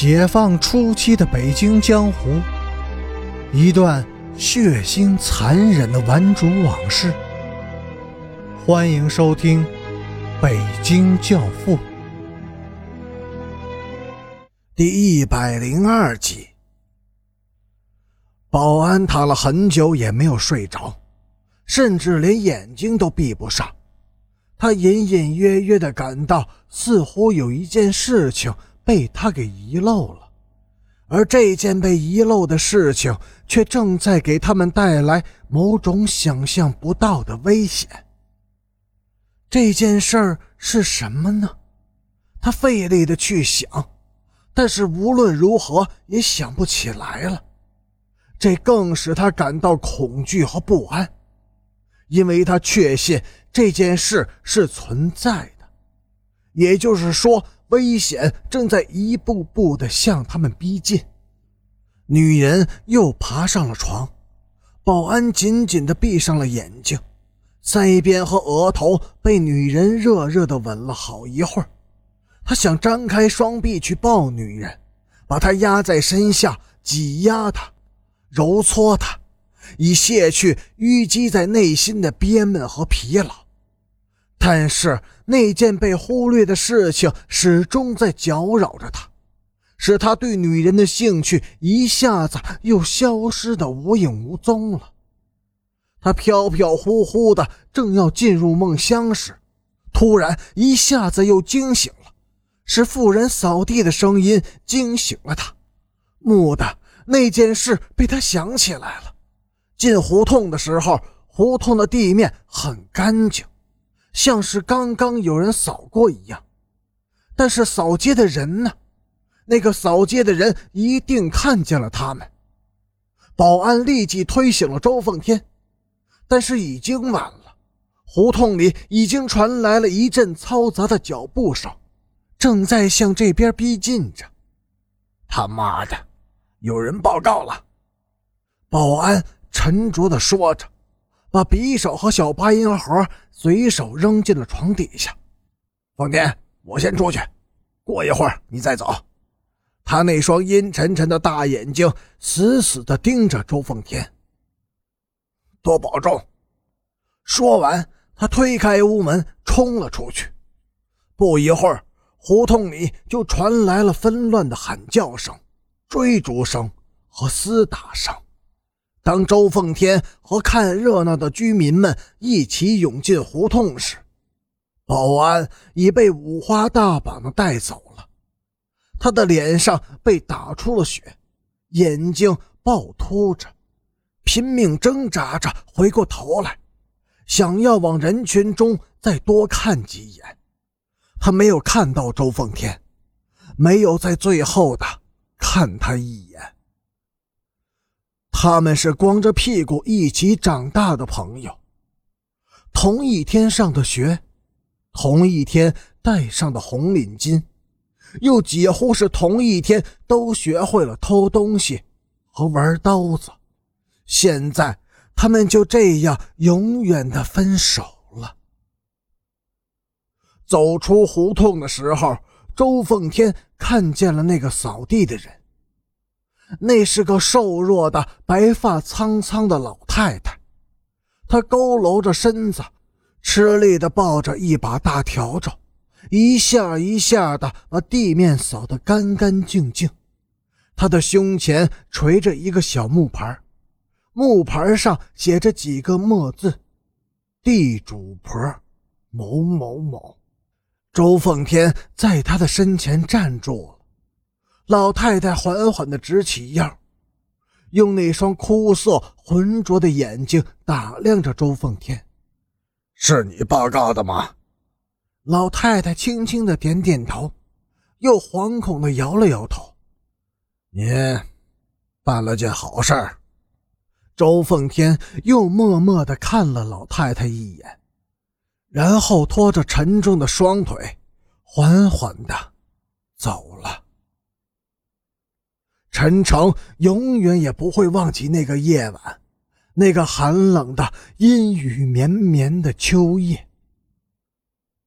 解放初期的北京江湖，一段血腥残忍的顽主往事。欢迎收听《北京教父》第一百零二集。保安躺了很久也没有睡着，甚至连眼睛都闭不上。他隐隐约约的感到，似乎有一件事情。被他给遗漏了，而这件被遗漏的事情却正在给他们带来某种想象不到的危险。这件事儿是什么呢？他费力的去想，但是无论如何也想不起来了。这更使他感到恐惧和不安，因为他确信这件事是存在的，也就是说。危险正在一步步的向他们逼近。女人又爬上了床，保安紧紧的闭上了眼睛，腮边和额头被女人热热的吻了好一会儿。他想张开双臂去抱女人，把她压在身下，挤压她，揉搓她，以卸去淤积在内心的憋闷和疲劳。但是。那件被忽略的事情始终在搅扰着他，使他对女人的兴趣一下子又消失的无影无踪了。他飘飘忽忽的正要进入梦乡时，突然一下子又惊醒了，是妇人扫地的声音惊醒了他。蓦地，那件事被他想起来了。进胡同的时候，胡同的地面很干净。像是刚刚有人扫过一样，但是扫街的人呢？那个扫街的人一定看见了他们。保安立即推醒了周凤天，但是已经晚了。胡同里已经传来了一阵嘈杂的脚步声，正在向这边逼近着。他妈的，有人报告了！保安沉着地说着。把匕首和小八音盒随手扔进了床底下。凤天，我先出去，过一会儿你再走。他那双阴沉沉的大眼睛死死地盯着周凤天。多保重。说完，他推开屋门冲了出去。不一会儿，胡同里就传来了纷乱的喊叫声、追逐声和厮打声。当周凤天和看热闹的居民们一起涌进胡同时，保安已被五花大绑的带走了。他的脸上被打出了血，眼睛暴突着，拼命挣扎着回过头来，想要往人群中再多看几眼。他没有看到周凤天，没有在最后的看他一眼。他们是光着屁股一起长大的朋友，同一天上的学，同一天戴上的红领巾，又几乎是同一天都学会了偷东西和玩刀子。现在他们就这样永远的分手了。走出胡同的时候，周凤天看见了那个扫地的人。那是个瘦弱的、白发苍苍的老太太，她佝偻着身子，吃力地抱着一把大笤帚，一下一下地把地面扫得干干净净。她的胸前垂着一个小木牌，木牌上写着几个墨字：“地主婆某某某。”周凤天在她的身前站住了。老太太缓缓地直起腰，用那双枯涩浑浊的眼睛打量着周奉天。“是你报告的吗？”老太太轻轻地点点头，又惶恐地摇了摇头。“您办了件好事儿。”周奉天又默默地看了老太太一眼，然后拖着沉重的双腿，缓缓地走了。陈诚永远也不会忘记那个夜晚，那个寒冷的阴雨绵绵的秋夜。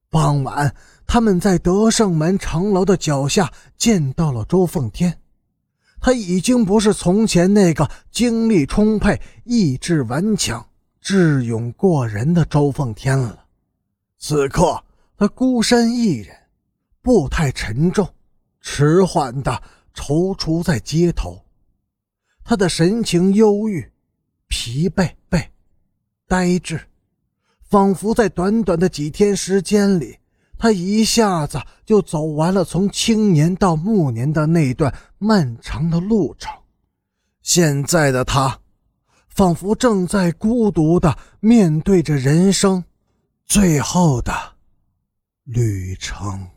傍晚，他们在德胜门城楼的脚下见到了周凤天。他已经不是从前那个精力充沛、意志顽强、智勇过人的周凤天了。此刻，他孤身一人，步态沉重，迟缓的踌躇在街头。他的神情忧郁、疲惫、惫呆滞，仿佛在短短的几天时间里。他一下子就走完了从青年到暮年的那段漫长的路程，现在的他，仿佛正在孤独的面对着人生最后的旅程。